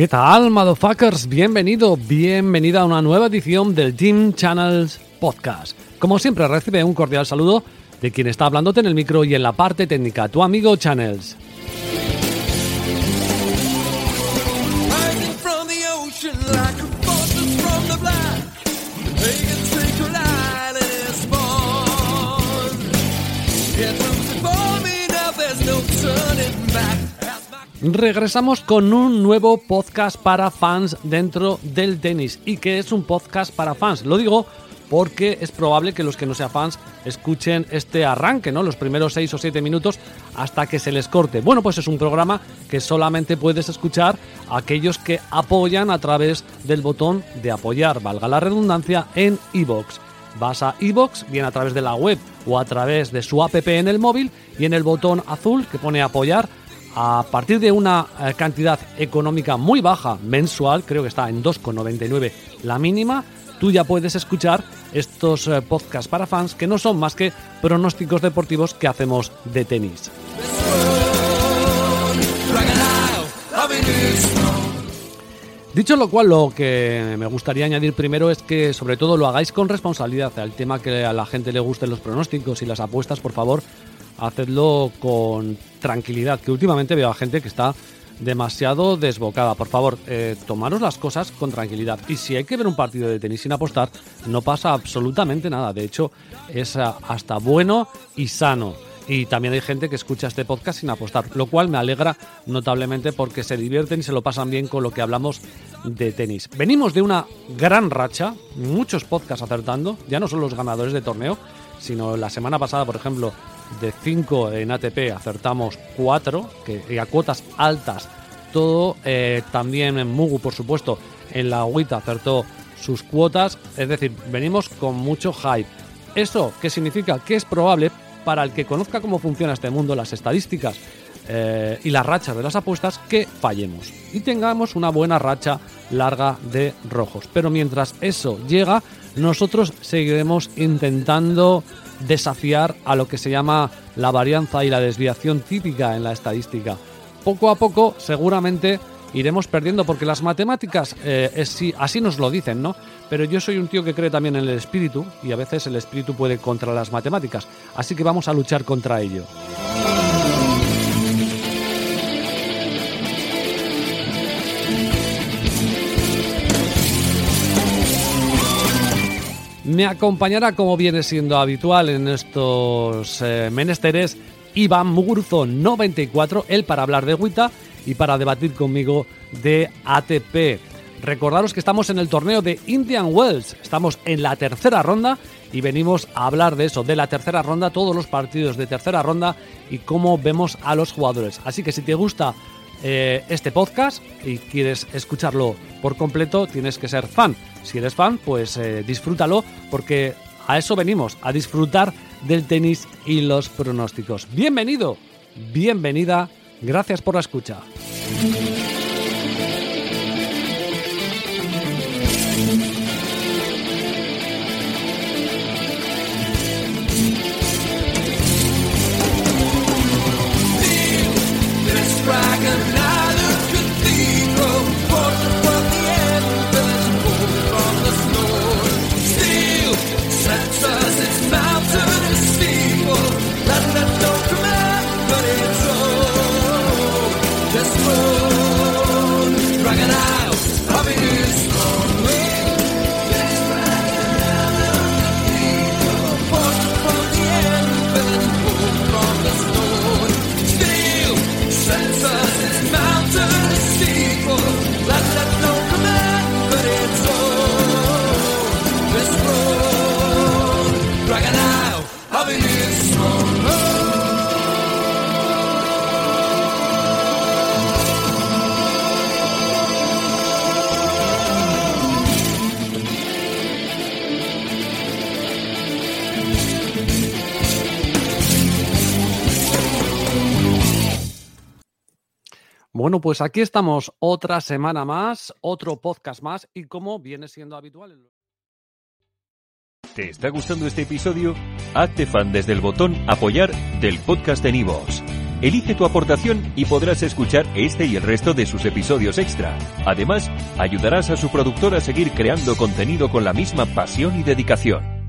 ¿Qué tal, motherfuckers? Bienvenido, bienvenida a una nueva edición del Team Channels Podcast. Como siempre, recibe un cordial saludo de quien está hablándote en el micro y en la parte técnica, tu amigo Channels. Regresamos con un nuevo podcast para fans dentro del tenis. ¿Y que es un podcast para fans? Lo digo porque es probable que los que no sean fans escuchen este arranque, ¿no? Los primeros 6 o 7 minutos hasta que se les corte. Bueno, pues es un programa que solamente puedes escuchar a aquellos que apoyan a través del botón de apoyar, valga la redundancia, en iVoox. Vas a iVoox, bien a través de la web o a través de su app en el móvil y en el botón azul que pone apoyar a partir de una eh, cantidad económica muy baja mensual, creo que está en 2,99 la mínima, tú ya puedes escuchar estos eh, podcasts para fans que no son más que pronósticos deportivos que hacemos de tenis. Dicho lo cual, lo que me gustaría añadir primero es que sobre todo lo hagáis con responsabilidad. Al tema que a la gente le gusten los pronósticos y las apuestas, por favor, hacedlo con tranquilidad, que últimamente veo a gente que está demasiado desbocada. Por favor, eh, tomaros las cosas con tranquilidad. Y si hay que ver un partido de tenis sin apostar, no pasa absolutamente nada. De hecho, es ah, hasta bueno y sano. Y también hay gente que escucha este podcast sin apostar, lo cual me alegra notablemente porque se divierten y se lo pasan bien con lo que hablamos de tenis. Venimos de una gran racha, muchos podcasts acertando, ya no son los ganadores de torneo, sino la semana pasada, por ejemplo, de 5 en ATP acertamos 4, que a cuotas altas todo. Eh, también en Mugu, por supuesto, en la agüita acertó sus cuotas. Es decir, venimos con mucho hype. ¿Eso qué significa? Que es probable para el que conozca cómo funciona este mundo, las estadísticas eh, y las rachas de las apuestas, que fallemos y tengamos una buena racha larga de rojos. Pero mientras eso llega, nosotros seguiremos intentando desafiar a lo que se llama la varianza y la desviación típica en la estadística. Poco a poco, seguramente iremos perdiendo porque las matemáticas eh, así nos lo dicen, ¿no? Pero yo soy un tío que cree también en el espíritu y a veces el espíritu puede contra las matemáticas, así que vamos a luchar contra ello. Me acompañará, como viene siendo habitual en estos eh, menesteres, Iván Mugurzo 94, él para hablar de Wita y para debatir conmigo de ATP. Recordaros que estamos en el torneo de Indian Wells, estamos en la tercera ronda y venimos a hablar de eso, de la tercera ronda, todos los partidos de tercera ronda y cómo vemos a los jugadores. Así que si te gusta eh, este podcast y quieres escucharlo por completo, tienes que ser fan. Si eres fan, pues eh, disfrútalo porque a eso venimos, a disfrutar del tenis y los pronósticos. Bienvenido, bienvenida, gracias por la escucha. Bueno, pues aquí estamos otra semana más, otro podcast más y como viene siendo habitual. ¿Te está gustando este episodio? Hazte fan desde el botón apoyar del podcast de Nivos. Elige tu aportación y podrás escuchar este y el resto de sus episodios extra. Además, ayudarás a su productor a seguir creando contenido con la misma pasión y dedicación.